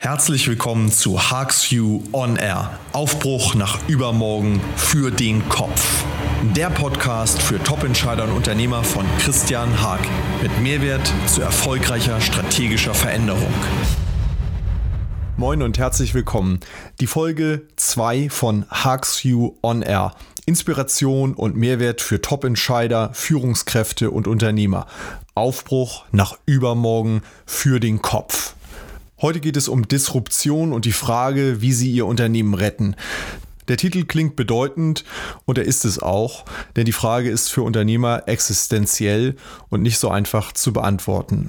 Herzlich willkommen zu Harks You On Air. Aufbruch nach übermorgen für den Kopf. Der Podcast für Top-Entscheider und Unternehmer von Christian Haag mit Mehrwert zu erfolgreicher strategischer Veränderung. Moin und herzlich willkommen. Die Folge 2 von Harks You On Air. Inspiration und Mehrwert für Top-Entscheider, Führungskräfte und Unternehmer. Aufbruch nach übermorgen für den Kopf. Heute geht es um Disruption und die Frage, wie Sie Ihr Unternehmen retten. Der Titel klingt bedeutend und er ist es auch, denn die Frage ist für Unternehmer existenziell und nicht so einfach zu beantworten.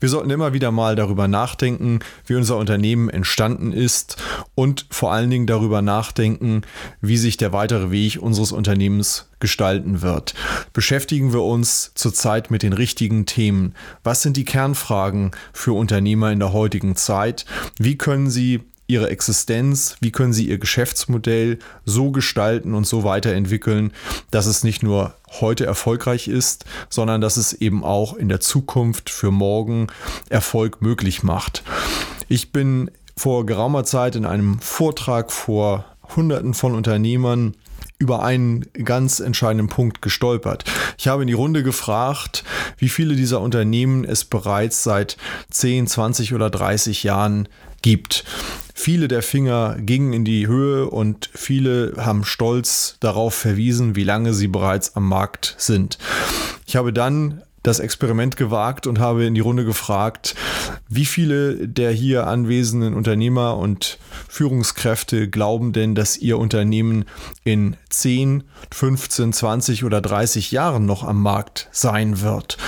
Wir sollten immer wieder mal darüber nachdenken, wie unser Unternehmen entstanden ist und vor allen Dingen darüber nachdenken, wie sich der weitere Weg unseres Unternehmens gestalten wird. Beschäftigen wir uns zurzeit mit den richtigen Themen. Was sind die Kernfragen für Unternehmer in der heutigen Zeit? Wie können sie ihre Existenz, wie können sie ihr Geschäftsmodell so gestalten und so weiterentwickeln, dass es nicht nur heute erfolgreich ist, sondern dass es eben auch in der Zukunft für morgen Erfolg möglich macht. Ich bin vor geraumer Zeit in einem Vortrag vor Hunderten von Unternehmern über einen ganz entscheidenden Punkt gestolpert. Ich habe in die Runde gefragt, wie viele dieser Unternehmen es bereits seit 10, 20 oder 30 Jahren gibt. Viele der Finger gingen in die Höhe und viele haben stolz darauf verwiesen, wie lange sie bereits am Markt sind. Ich habe dann das Experiment gewagt und habe in die Runde gefragt, wie viele der hier anwesenden Unternehmer und Führungskräfte glauben denn, dass ihr Unternehmen in 10, 15, 20 oder 30 Jahren noch am Markt sein wird.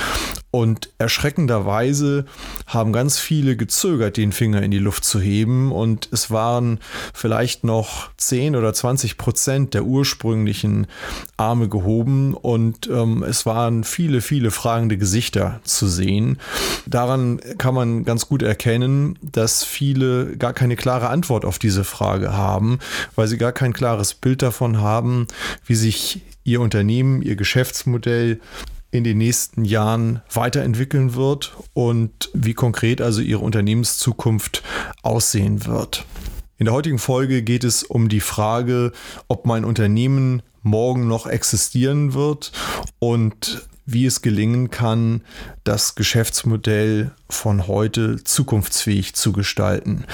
Und erschreckenderweise haben ganz viele gezögert, den Finger in die Luft zu heben. Und es waren vielleicht noch 10 oder 20 Prozent der ursprünglichen Arme gehoben. Und ähm, es waren viele, viele fragende Gesichter zu sehen. Daran kann man ganz gut erkennen, dass viele gar keine klare Antwort auf diese Frage haben, weil sie gar kein klares Bild davon haben, wie sich ihr Unternehmen, ihr Geschäftsmodell in den nächsten Jahren weiterentwickeln wird und wie konkret also ihre Unternehmenszukunft aussehen wird. In der heutigen Folge geht es um die Frage, ob mein Unternehmen morgen noch existieren wird und wie es gelingen kann, das Geschäftsmodell von heute zukunftsfähig zu gestalten.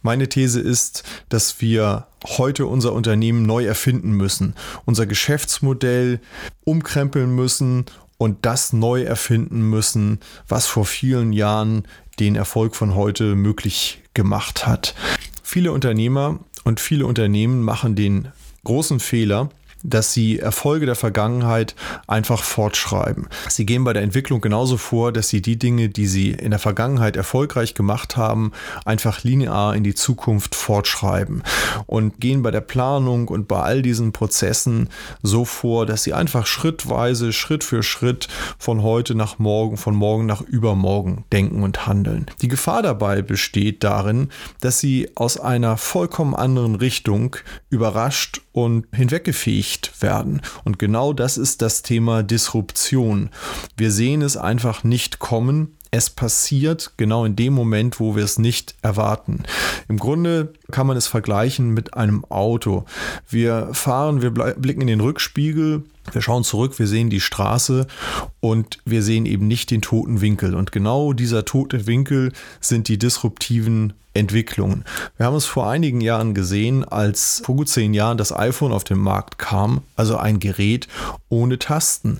Meine These ist, dass wir heute unser Unternehmen neu erfinden müssen, unser Geschäftsmodell umkrempeln müssen und das neu erfinden müssen, was vor vielen Jahren den Erfolg von heute möglich gemacht hat. Viele Unternehmer und viele Unternehmen machen den großen Fehler, dass sie Erfolge der Vergangenheit einfach fortschreiben. Sie gehen bei der Entwicklung genauso vor, dass sie die Dinge, die sie in der Vergangenheit erfolgreich gemacht haben, einfach linear in die Zukunft fortschreiben und gehen bei der Planung und bei all diesen Prozessen so vor, dass sie einfach schrittweise, Schritt für Schritt von heute nach morgen, von morgen nach übermorgen denken und handeln. Die Gefahr dabei besteht darin, dass sie aus einer vollkommen anderen Richtung überrascht und hinweggefegt werden. Und genau das ist das Thema Disruption. Wir sehen es einfach nicht kommen. Es passiert genau in dem Moment, wo wir es nicht erwarten. Im Grunde kann man es vergleichen mit einem Auto. Wir fahren, wir blicken in den Rückspiegel, wir schauen zurück, wir sehen die Straße und wir sehen eben nicht den toten Winkel. Und genau dieser tote Winkel sind die disruptiven Entwicklungen. Wir haben es vor einigen Jahren gesehen, als vor gut zehn Jahren das iPhone auf den Markt kam, also ein Gerät ohne Tasten.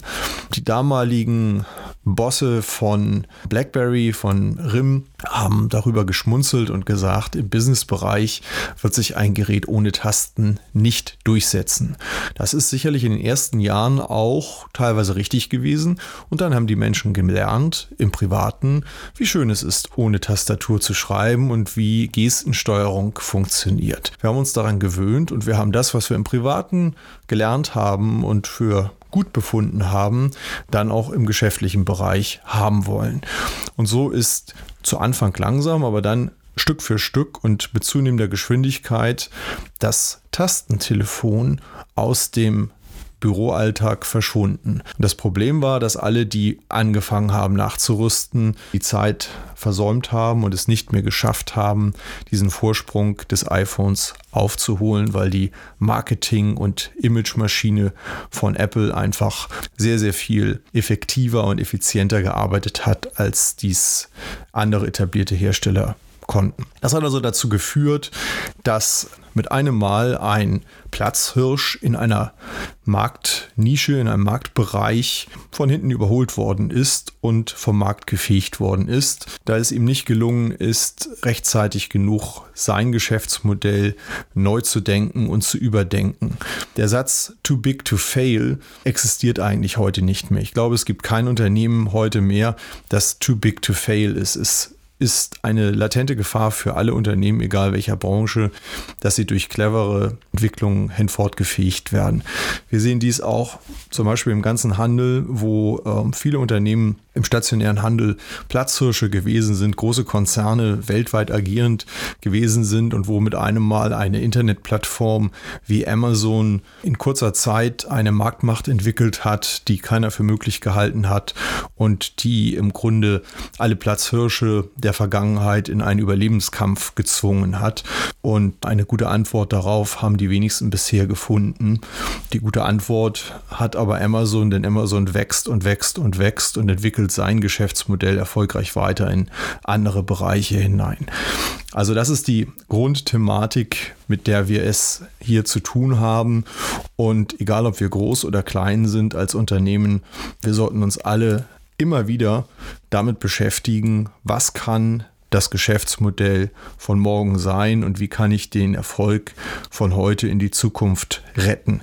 Die damaligen Bosse von BlackBerry, von RIM, haben darüber geschmunzelt und gesagt, im Businessbereich wird sich ein Gerät ohne Tasten nicht durchsetzen. Das ist sicherlich in den ersten Jahren auch teilweise richtig gewesen und dann haben die Menschen gelernt im Privaten, wie schön es ist, ohne Tastatur zu schreiben und wie Gestensteuerung funktioniert. Wir haben uns daran gewöhnt und wir haben das, was wir im Privaten gelernt haben und für gut befunden haben, dann auch im geschäftlichen Bereich haben wollen. Und so ist zu Anfang langsam, aber dann Stück für Stück und mit zunehmender Geschwindigkeit das Tastentelefon aus dem Büroalltag verschwunden. Das Problem war, dass alle, die angefangen haben nachzurüsten, die Zeit versäumt haben und es nicht mehr geschafft haben, diesen Vorsprung des iPhones aufzuholen, weil die Marketing- und Imagemaschine von Apple einfach sehr, sehr viel effektiver und effizienter gearbeitet hat, als dies andere etablierte Hersteller konnten. Das hat also dazu geführt, dass mit einem Mal ein Platzhirsch in einer Marktnische, in einem Marktbereich von hinten überholt worden ist und vom Markt gefegt worden ist, da es ihm nicht gelungen ist, rechtzeitig genug sein Geschäftsmodell neu zu denken und zu überdenken. Der Satz too big to fail existiert eigentlich heute nicht mehr. Ich glaube, es gibt kein Unternehmen heute mehr, das too big to fail ist. Es ist eine latente Gefahr für alle Unternehmen, egal welcher Branche, dass sie durch clevere Entwicklungen hinfortgefähigt werden. Wir sehen dies auch zum Beispiel im ganzen Handel, wo ähm, viele Unternehmen im stationären Handel Platzhirsche gewesen sind, große Konzerne weltweit agierend gewesen sind und wo mit einem Mal eine Internetplattform wie Amazon in kurzer Zeit eine Marktmacht entwickelt hat, die keiner für möglich gehalten hat und die im Grunde alle Platzhirsche der Vergangenheit in einen Überlebenskampf gezwungen hat. Und eine gute Antwort darauf haben die wenigsten bisher gefunden. Die gute Antwort hat aber Amazon, denn Amazon wächst und wächst und wächst und entwickelt entwickelt sein Geschäftsmodell erfolgreich weiter in andere Bereiche hinein. Also das ist die Grundthematik, mit der wir es hier zu tun haben. Und egal, ob wir groß oder klein sind als Unternehmen, wir sollten uns alle immer wieder damit beschäftigen, was kann das Geschäftsmodell von morgen sein und wie kann ich den Erfolg von heute in die Zukunft retten.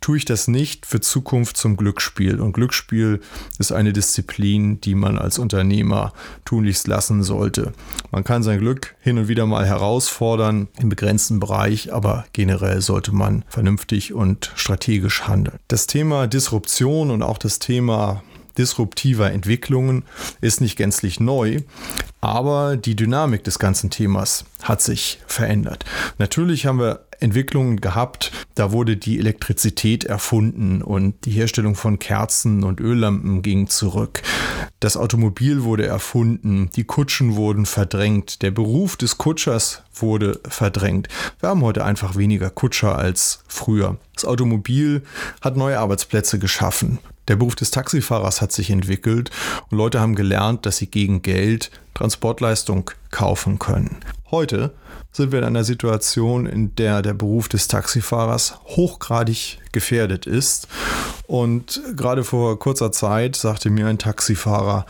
Tue ich das nicht, für Zukunft zum Glücksspiel. Und Glücksspiel ist eine Disziplin, die man als Unternehmer tunlichst lassen sollte. Man kann sein Glück hin und wieder mal herausfordern im begrenzten Bereich, aber generell sollte man vernünftig und strategisch handeln. Das Thema Disruption und auch das Thema disruptiver Entwicklungen ist nicht gänzlich neu, aber die Dynamik des ganzen Themas hat sich verändert. Natürlich haben wir Entwicklungen gehabt, da wurde die Elektrizität erfunden und die Herstellung von Kerzen und Öllampen ging zurück. Das Automobil wurde erfunden, die Kutschen wurden verdrängt, der Beruf des Kutschers wurde verdrängt. Wir haben heute einfach weniger Kutscher als früher. Das Automobil hat neue Arbeitsplätze geschaffen. Der Beruf des Taxifahrers hat sich entwickelt und Leute haben gelernt, dass sie gegen Geld Transportleistung kaufen können. Heute sind wir in einer Situation, in der der Beruf des Taxifahrers hochgradig gefährdet ist. Und gerade vor kurzer Zeit sagte mir ein Taxifahrer,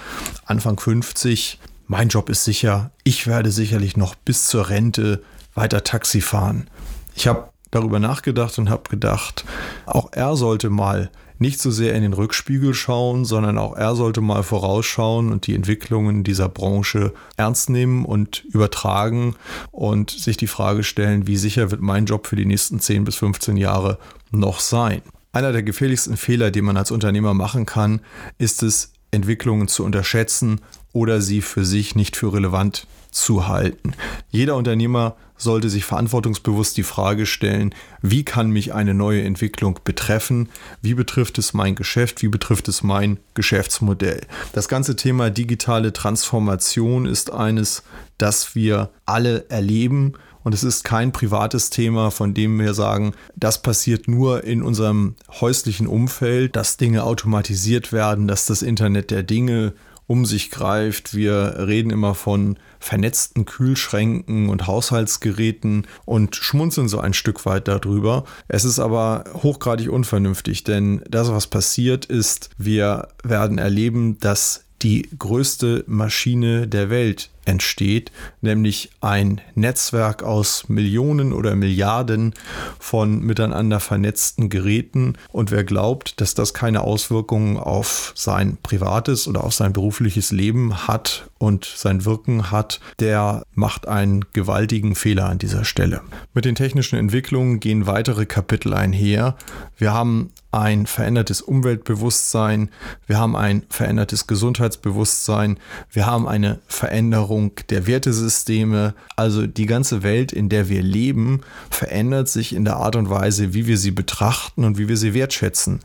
Anfang 50, mein Job ist sicher, ich werde sicherlich noch bis zur Rente weiter Taxi fahren. Ich habe darüber nachgedacht und habe gedacht, auch er sollte mal nicht so sehr in den Rückspiegel schauen, sondern auch er sollte mal vorausschauen und die Entwicklungen dieser Branche ernst nehmen und übertragen und sich die Frage stellen, wie sicher wird mein Job für die nächsten 10 bis 15 Jahre noch sein. Einer der gefährlichsten Fehler, die man als Unternehmer machen kann, ist es, Entwicklungen zu unterschätzen oder sie für sich nicht für relevant zu halten. Jeder Unternehmer sollte sich verantwortungsbewusst die Frage stellen, wie kann mich eine neue Entwicklung betreffen? Wie betrifft es mein Geschäft? Wie betrifft es mein Geschäftsmodell? Das ganze Thema digitale Transformation ist eines, das wir alle erleben. Und es ist kein privates Thema, von dem wir sagen, das passiert nur in unserem häuslichen Umfeld, dass Dinge automatisiert werden, dass das Internet der Dinge um sich greift. Wir reden immer von vernetzten Kühlschränken und Haushaltsgeräten und schmunzeln so ein Stück weit darüber. Es ist aber hochgradig unvernünftig, denn das, was passiert ist, wir werden erleben, dass die größte Maschine der Welt entsteht, nämlich ein Netzwerk aus Millionen oder Milliarden von miteinander vernetzten Geräten. Und wer glaubt, dass das keine Auswirkungen auf sein privates oder auf sein berufliches Leben hat und sein Wirken hat, der macht einen gewaltigen Fehler an dieser Stelle. Mit den technischen Entwicklungen gehen weitere Kapitel einher. Wir haben ein verändertes Umweltbewusstsein, wir haben ein verändertes Gesundheitsbewusstsein, wir haben eine Veränderung Veränderung der Wertesysteme. Also die ganze Welt, in der wir leben, verändert sich in der Art und Weise, wie wir sie betrachten und wie wir sie wertschätzen.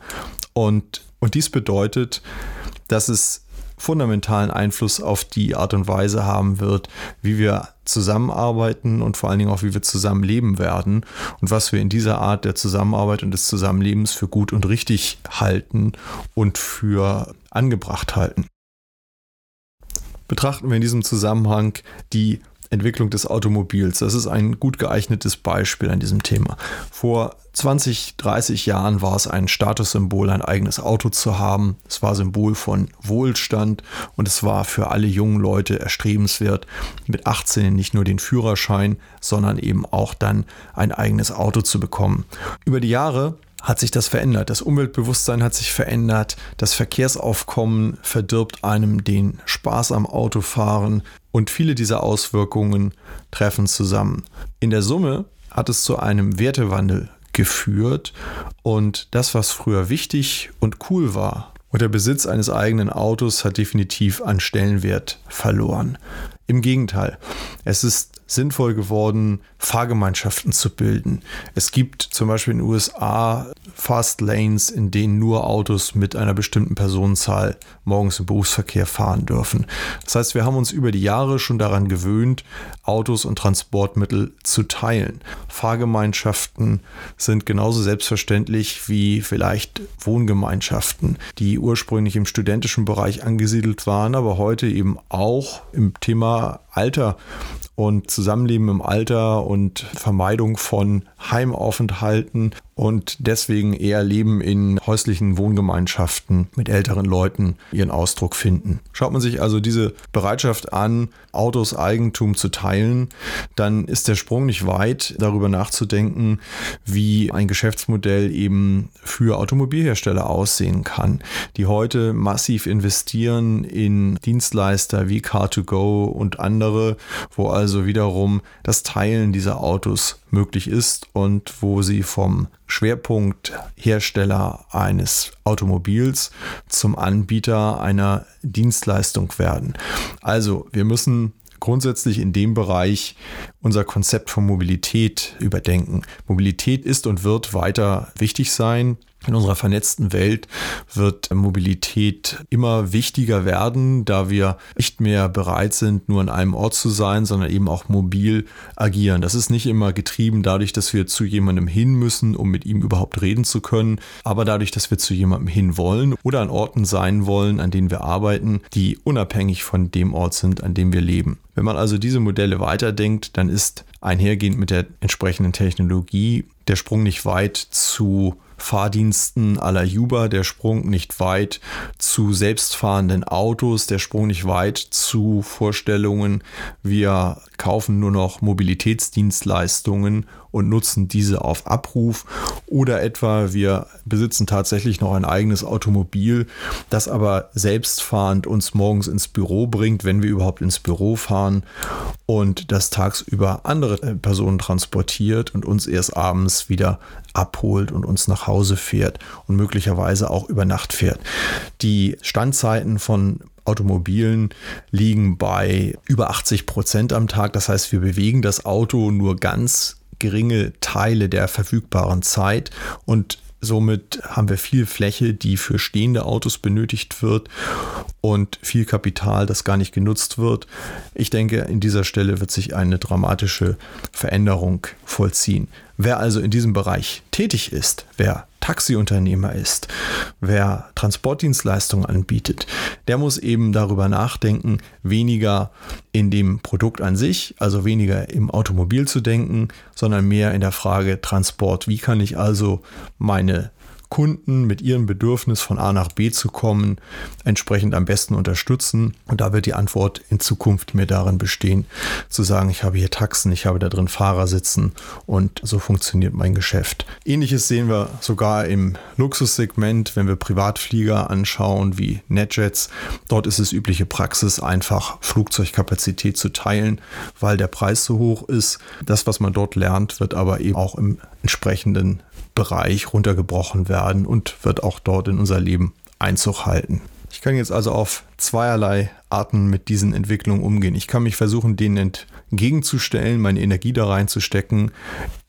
Und, und dies bedeutet, dass es fundamentalen Einfluss auf die Art und Weise haben wird, wie wir zusammenarbeiten und vor allen Dingen auch, wie wir zusammenleben werden und was wir in dieser Art der Zusammenarbeit und des Zusammenlebens für gut und richtig halten und für angebracht halten. Betrachten wir in diesem Zusammenhang die Entwicklung des Automobils. Das ist ein gut geeignetes Beispiel an diesem Thema. Vor 20, 30 Jahren war es ein Statussymbol, ein eigenes Auto zu haben. Es war Symbol von Wohlstand und es war für alle jungen Leute erstrebenswert, mit 18 nicht nur den Führerschein, sondern eben auch dann ein eigenes Auto zu bekommen. Über die Jahre hat sich das verändert. Das Umweltbewusstsein hat sich verändert. Das Verkehrsaufkommen verdirbt einem den Spaß am Autofahren. Und viele dieser Auswirkungen treffen zusammen. In der Summe hat es zu einem Wertewandel geführt. Und das, was früher wichtig und cool war, und der Besitz eines eigenen Autos hat definitiv an Stellenwert verloren. Im Gegenteil, es ist sinnvoll geworden, Fahrgemeinschaften zu bilden. Es gibt zum Beispiel in den USA Fast Lanes, in denen nur Autos mit einer bestimmten Personenzahl morgens im Berufsverkehr fahren dürfen. Das heißt, wir haben uns über die Jahre schon daran gewöhnt, Autos und Transportmittel zu teilen. Fahrgemeinschaften sind genauso selbstverständlich wie vielleicht Wohngemeinschaften, die ursprünglich im studentischen Bereich angesiedelt waren, aber heute eben auch im Thema Alter und Zusammenleben im Alter und Vermeidung von Heimaufenthalten und deswegen eher Leben in häuslichen Wohngemeinschaften mit älteren Leuten ihren Ausdruck finden. Schaut man sich also diese Bereitschaft an, Autos Eigentum zu teilen, dann ist der Sprung nicht weit, darüber nachzudenken, wie ein Geschäftsmodell eben für Automobilhersteller aussehen kann, die heute massiv investieren in Dienstleister wie Car2Go und andere, wo also wiederum das Teilen dieser Autos möglich ist und wo sie vom Schwerpunkt Hersteller eines Automobils zum Anbieter einer Dienstleistung werden. Also wir müssen grundsätzlich in dem Bereich unser Konzept von Mobilität überdenken. Mobilität ist und wird weiter wichtig sein. In unserer vernetzten Welt wird Mobilität immer wichtiger werden, da wir nicht mehr bereit sind, nur an einem Ort zu sein, sondern eben auch mobil agieren. Das ist nicht immer getrieben dadurch, dass wir zu jemandem hin müssen, um mit ihm überhaupt reden zu können, aber dadurch, dass wir zu jemandem hin wollen oder an Orten sein wollen, an denen wir arbeiten, die unabhängig von dem Ort sind, an dem wir leben. Wenn man also diese Modelle weiterdenkt, dann ist einhergehend mit der entsprechenden Technologie der Sprung nicht weit zu Fahrdiensten à la Uber, der Sprung nicht weit zu selbstfahrenden Autos, der Sprung nicht weit zu Vorstellungen, wir kaufen nur noch Mobilitätsdienstleistungen und nutzen diese auf Abruf oder etwa wir besitzen tatsächlich noch ein eigenes Automobil, das aber selbstfahrend uns morgens ins Büro bringt, wenn wir überhaupt ins Büro fahren und das tagsüber andere äh, Personen transportiert und uns erst abends wieder abholt und uns nach Hause fährt und möglicherweise auch über Nacht fährt. Die Standzeiten von Automobilen liegen bei über 80 Prozent am Tag. Das heißt, wir bewegen das Auto nur ganz geringe Teile der verfügbaren Zeit und Somit haben wir viel Fläche, die für stehende Autos benötigt wird und viel Kapital, das gar nicht genutzt wird. Ich denke, in dieser Stelle wird sich eine dramatische Veränderung vollziehen. Wer also in diesem Bereich tätig ist, wer Taxiunternehmer ist, wer Transportdienstleistungen anbietet, der muss eben darüber nachdenken, weniger in dem Produkt an sich, also weniger im Automobil zu denken, sondern mehr in der Frage Transport. Wie kann ich also meine Kunden mit ihrem Bedürfnis von A nach B zu kommen, entsprechend am besten unterstützen. Und da wird die Antwort in Zukunft mehr darin bestehen, zu sagen, ich habe hier Taxen, ich habe da drin Fahrer sitzen und so funktioniert mein Geschäft. Ähnliches sehen wir sogar im Luxussegment, wenn wir Privatflieger anschauen wie NetJets. Dort ist es übliche Praxis, einfach Flugzeugkapazität zu teilen, weil der Preis so hoch ist. Das, was man dort lernt, wird aber eben auch im entsprechenden Bereich runtergebrochen werden und wird auch dort in unser Leben Einzug halten. Ich kann jetzt also auf zweierlei Arten mit diesen Entwicklungen umgehen. Ich kann mich versuchen, denen entgegenzustellen, meine Energie da reinzustecken,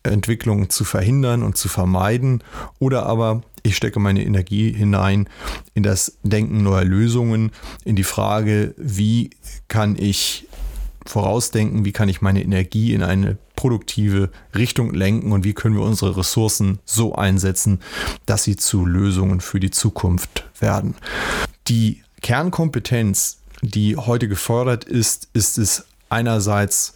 Entwicklungen zu verhindern und zu vermeiden. Oder aber ich stecke meine Energie hinein in das Denken neuer Lösungen, in die Frage, wie kann ich vorausdenken, wie kann ich meine Energie in eine produktive Richtung lenken und wie können wir unsere Ressourcen so einsetzen, dass sie zu Lösungen für die Zukunft werden. Die Kernkompetenz, die heute gefordert ist, ist es einerseits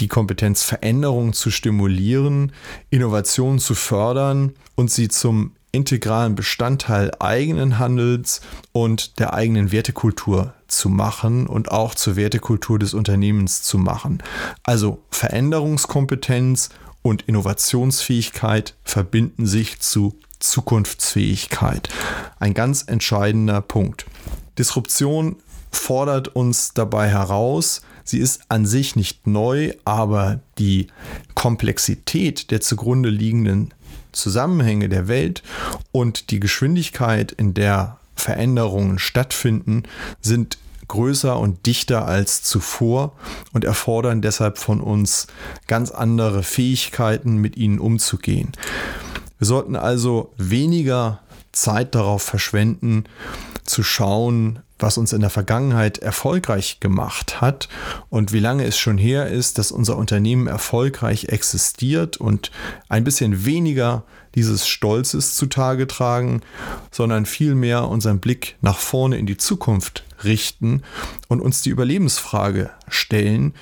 die Kompetenz, Veränderungen zu stimulieren, Innovationen zu fördern und sie zum integralen Bestandteil eigenen Handels und der eigenen Wertekultur zu machen und auch zur Wertekultur des Unternehmens zu machen. Also Veränderungskompetenz und Innovationsfähigkeit verbinden sich zu Zukunftsfähigkeit. Ein ganz entscheidender Punkt. Disruption fordert uns dabei heraus. Sie ist an sich nicht neu, aber die Komplexität der zugrunde liegenden Zusammenhänge der Welt und die Geschwindigkeit, in der Veränderungen stattfinden, sind größer und dichter als zuvor und erfordern deshalb von uns ganz andere Fähigkeiten, mit ihnen umzugehen. Wir sollten also weniger Zeit darauf verschwenden, zu schauen, was uns in der Vergangenheit erfolgreich gemacht hat und wie lange es schon her ist, dass unser Unternehmen erfolgreich existiert und ein bisschen weniger dieses Stolzes zutage tragen, sondern vielmehr unseren Blick nach vorne in die Zukunft richten und uns die Überlebensfrage stellen,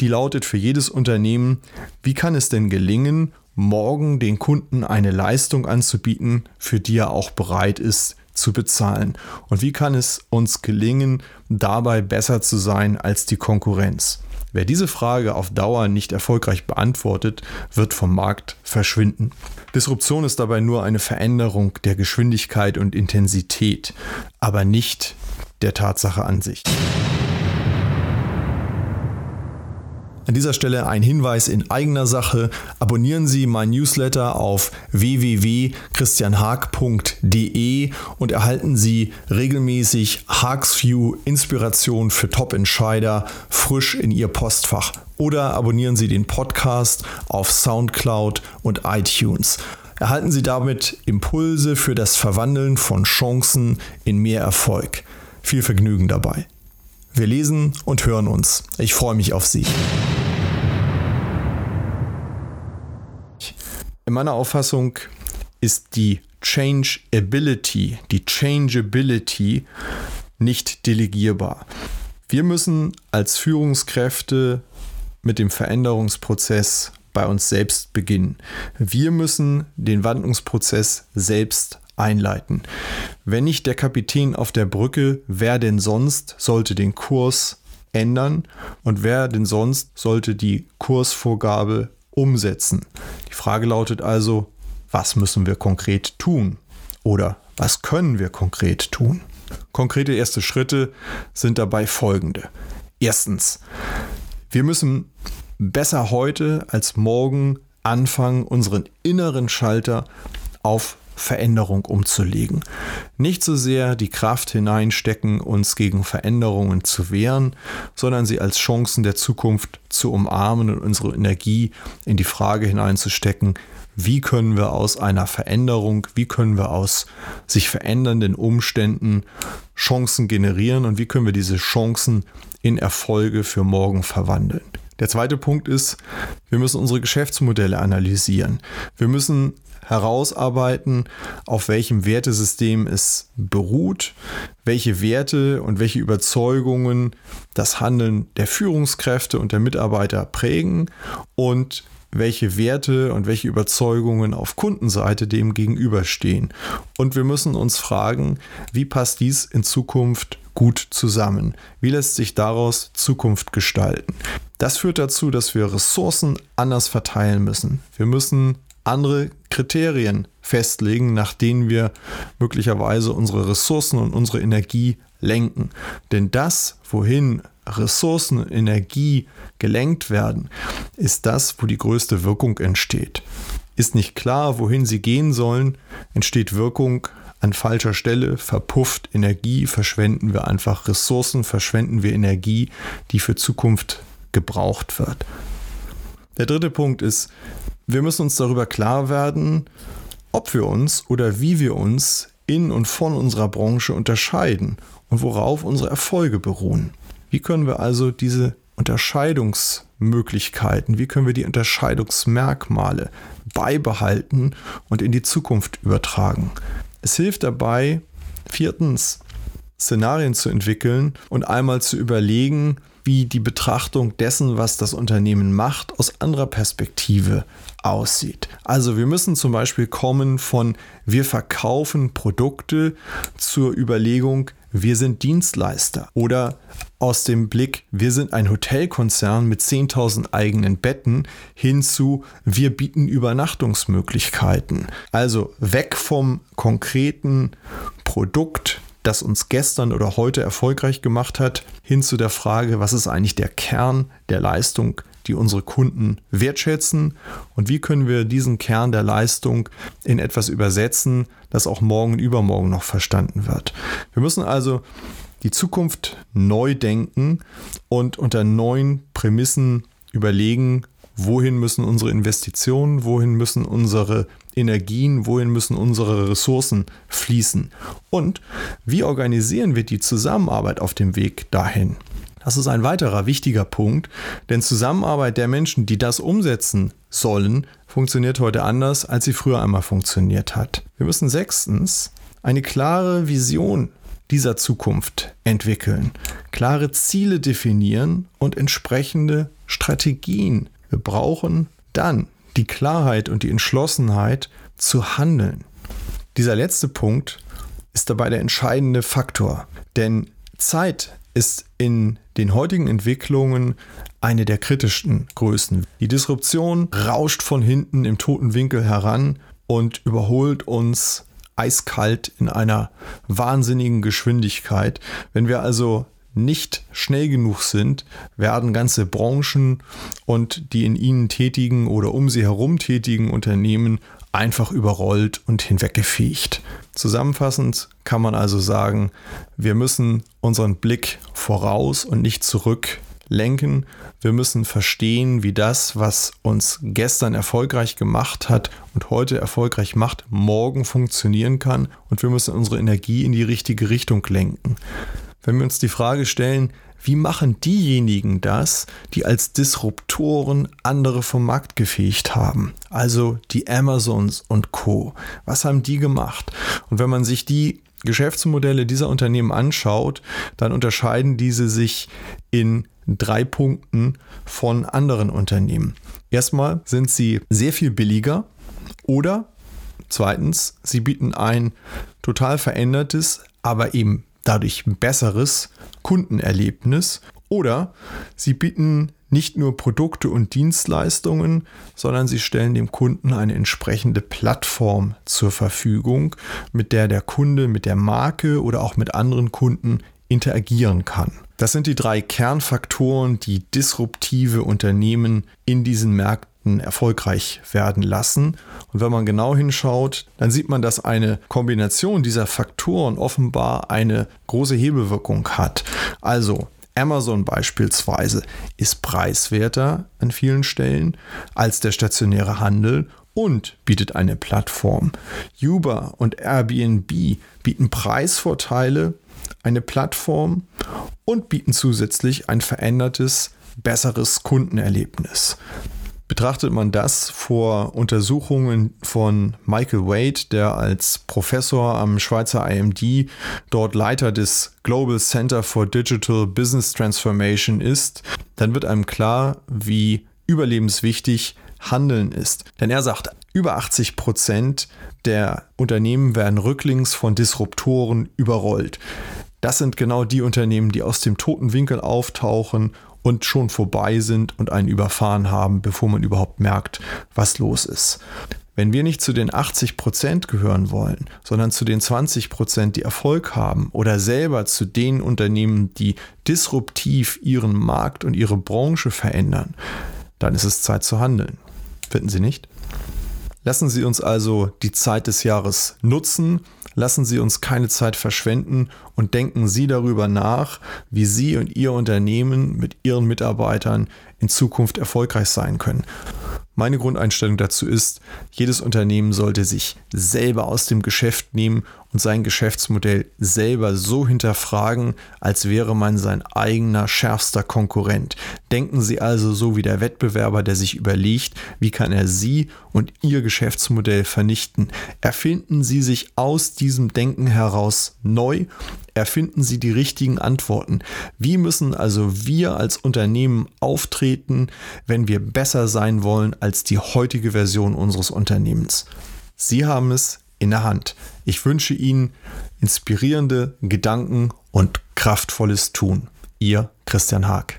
die lautet für jedes Unternehmen, wie kann es denn gelingen, morgen den Kunden eine Leistung anzubieten, für die er auch bereit ist zu bezahlen? Und wie kann es uns gelingen, dabei besser zu sein als die Konkurrenz? Wer diese Frage auf Dauer nicht erfolgreich beantwortet, wird vom Markt verschwinden. Disruption ist dabei nur eine Veränderung der Geschwindigkeit und Intensität, aber nicht der Tatsache an sich. An dieser Stelle ein Hinweis in eigener Sache. Abonnieren Sie mein Newsletter auf www.christianhaag.de und erhalten Sie regelmäßig Haagsview Inspiration für Top-Entscheider frisch in Ihr Postfach. Oder abonnieren Sie den Podcast auf SoundCloud und iTunes. Erhalten Sie damit Impulse für das Verwandeln von Chancen in mehr Erfolg. Viel Vergnügen dabei. Wir lesen und hören uns. Ich freue mich auf Sie. In meiner Auffassung ist die Changeability, die Changeability nicht delegierbar. Wir müssen als Führungskräfte mit dem Veränderungsprozess bei uns selbst beginnen. Wir müssen den Wandlungsprozess selbst einleiten. Wenn nicht der Kapitän auf der Brücke, wer denn sonst sollte den Kurs ändern und wer denn sonst sollte die Kursvorgabe umsetzen? Die Frage lautet also, was müssen wir konkret tun? Oder was können wir konkret tun? Konkrete erste Schritte sind dabei folgende. Erstens, wir müssen besser heute als morgen anfangen, unseren inneren Schalter auf Veränderung umzulegen. Nicht so sehr die Kraft hineinstecken, uns gegen Veränderungen zu wehren, sondern sie als Chancen der Zukunft zu umarmen und unsere Energie in die Frage hineinzustecken, wie können wir aus einer Veränderung, wie können wir aus sich verändernden Umständen Chancen generieren und wie können wir diese Chancen in Erfolge für morgen verwandeln. Der zweite Punkt ist, wir müssen unsere Geschäftsmodelle analysieren. Wir müssen herausarbeiten, auf welchem Wertesystem es beruht, welche Werte und welche Überzeugungen das Handeln der Führungskräfte und der Mitarbeiter prägen und welche Werte und welche Überzeugungen auf Kundenseite dem gegenüberstehen. Und wir müssen uns fragen, wie passt dies in Zukunft gut zusammen? Wie lässt sich daraus Zukunft gestalten? Das führt dazu, dass wir Ressourcen anders verteilen müssen. Wir müssen andere Kriterien festlegen, nach denen wir möglicherweise unsere Ressourcen und unsere Energie lenken. Denn das, wohin Ressourcen und Energie gelenkt werden, ist das, wo die größte Wirkung entsteht. Ist nicht klar, wohin sie gehen sollen, entsteht Wirkung an falscher Stelle verpufft Energie, verschwenden wir einfach Ressourcen, verschwenden wir Energie, die für Zukunft gebraucht wird. Der dritte Punkt ist, wir müssen uns darüber klar werden, ob wir uns oder wie wir uns in und von unserer Branche unterscheiden und worauf unsere Erfolge beruhen. Wie können wir also diese Unterscheidungsmöglichkeiten, wie können wir die Unterscheidungsmerkmale beibehalten und in die Zukunft übertragen? Es hilft dabei, viertens, Szenarien zu entwickeln und einmal zu überlegen, wie die Betrachtung dessen, was das Unternehmen macht, aus anderer Perspektive aussieht. Also wir müssen zum Beispiel kommen von wir verkaufen Produkte zur Überlegung, wir sind Dienstleister oder aus dem Blick, wir sind ein Hotelkonzern mit 10.000 eigenen Betten hin zu, wir bieten Übernachtungsmöglichkeiten. Also weg vom konkreten Produkt, das uns gestern oder heute erfolgreich gemacht hat, hin zu der Frage, was ist eigentlich der Kern der Leistung, die unsere Kunden wertschätzen und wie können wir diesen Kern der Leistung in etwas übersetzen, das auch morgen und übermorgen noch verstanden wird. Wir müssen also die Zukunft neu denken und unter neuen Prämissen überlegen, wohin müssen unsere Investitionen, wohin müssen unsere Energien, wohin müssen unsere Ressourcen fließen und wie organisieren wir die Zusammenarbeit auf dem Weg dahin. Das ist ein weiterer wichtiger Punkt, denn Zusammenarbeit der Menschen, die das umsetzen sollen, funktioniert heute anders, als sie früher einmal funktioniert hat. Wir müssen sechstens eine klare Vision dieser Zukunft entwickeln, klare Ziele definieren und entsprechende Strategien. Wir brauchen dann die Klarheit und die Entschlossenheit zu handeln. Dieser letzte Punkt ist dabei der entscheidende Faktor, denn Zeit ist in den heutigen Entwicklungen eine der kritischsten Größen. Die Disruption rauscht von hinten im toten Winkel heran und überholt uns eiskalt in einer wahnsinnigen Geschwindigkeit. Wenn wir also nicht schnell genug sind, werden ganze Branchen und die in ihnen tätigen oder um sie herum tätigen Unternehmen einfach überrollt und hinweggefegt. Zusammenfassend kann man also sagen, wir müssen unseren Blick voraus und nicht zurück lenken. Wir müssen verstehen, wie das, was uns gestern erfolgreich gemacht hat und heute erfolgreich macht, morgen funktionieren kann. Und wir müssen unsere Energie in die richtige Richtung lenken. Wenn wir uns die Frage stellen, wie machen diejenigen das, die als Disruptoren andere vom Markt gefegt haben? Also die Amazons und Co. Was haben die gemacht? Und wenn man sich die Geschäftsmodelle dieser Unternehmen anschaut, dann unterscheiden diese sich in drei Punkten von anderen Unternehmen. Erstmal sind sie sehr viel billiger oder zweitens, sie bieten ein total verändertes, aber eben dadurch besseres Kundenerlebnis oder sie bieten nicht nur Produkte und Dienstleistungen, sondern sie stellen dem Kunden eine entsprechende Plattform zur Verfügung, mit der der Kunde mit der Marke oder auch mit anderen Kunden interagieren kann. Das sind die drei Kernfaktoren, die disruptive Unternehmen in diesen Märkten erfolgreich werden lassen. Und wenn man genau hinschaut, dann sieht man, dass eine Kombination dieser Faktoren offenbar eine große Hebelwirkung hat. Also Amazon beispielsweise ist preiswerter an vielen Stellen als der stationäre Handel und bietet eine Plattform. Uber und Airbnb bieten Preisvorteile eine Plattform und bieten zusätzlich ein verändertes, besseres Kundenerlebnis. Betrachtet man das vor Untersuchungen von Michael Wade, der als Professor am Schweizer IMD dort Leiter des Global Center for Digital Business Transformation ist, dann wird einem klar, wie überlebenswichtig Handeln ist. Denn er sagt, über 80 Prozent der Unternehmen werden rücklings von Disruptoren überrollt. Das sind genau die Unternehmen, die aus dem toten Winkel auftauchen und schon vorbei sind und einen überfahren haben, bevor man überhaupt merkt, was los ist. Wenn wir nicht zu den 80 Prozent gehören wollen, sondern zu den 20 Prozent, die Erfolg haben oder selber zu den Unternehmen, die disruptiv ihren Markt und ihre Branche verändern, dann ist es Zeit zu handeln. Finden Sie nicht? Lassen Sie uns also die Zeit des Jahres nutzen, lassen Sie uns keine Zeit verschwenden und denken Sie darüber nach, wie Sie und Ihr Unternehmen mit Ihren Mitarbeitern in Zukunft erfolgreich sein können. Meine Grundeinstellung dazu ist, jedes Unternehmen sollte sich selber aus dem Geschäft nehmen und sein Geschäftsmodell selber so hinterfragen, als wäre man sein eigener schärfster Konkurrent. Denken Sie also so wie der Wettbewerber, der sich überlegt, wie kann er Sie und Ihr Geschäftsmodell vernichten. Erfinden Sie sich aus diesem Denken heraus neu erfinden Sie die richtigen Antworten. Wie müssen also wir als Unternehmen auftreten, wenn wir besser sein wollen als die heutige Version unseres Unternehmens? Sie haben es in der Hand. Ich wünsche Ihnen inspirierende Gedanken und kraftvolles Tun. Ihr Christian Haag.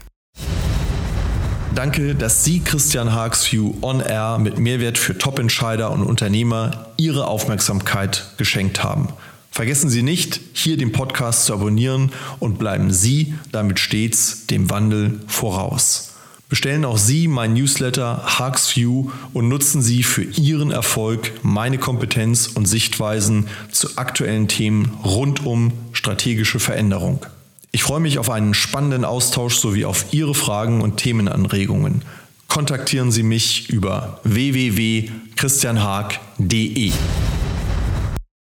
Danke, dass Sie Christian Haags View On Air mit Mehrwert für Top-Entscheider und Unternehmer Ihre Aufmerksamkeit geschenkt haben. Vergessen Sie nicht, hier den Podcast zu abonnieren und bleiben Sie damit stets dem Wandel voraus. Bestellen auch Sie mein Newsletter Harks View und nutzen Sie für Ihren Erfolg meine Kompetenz und Sichtweisen zu aktuellen Themen rund um strategische Veränderung. Ich freue mich auf einen spannenden Austausch sowie auf Ihre Fragen und Themenanregungen. Kontaktieren Sie mich über www.christianhaag.de.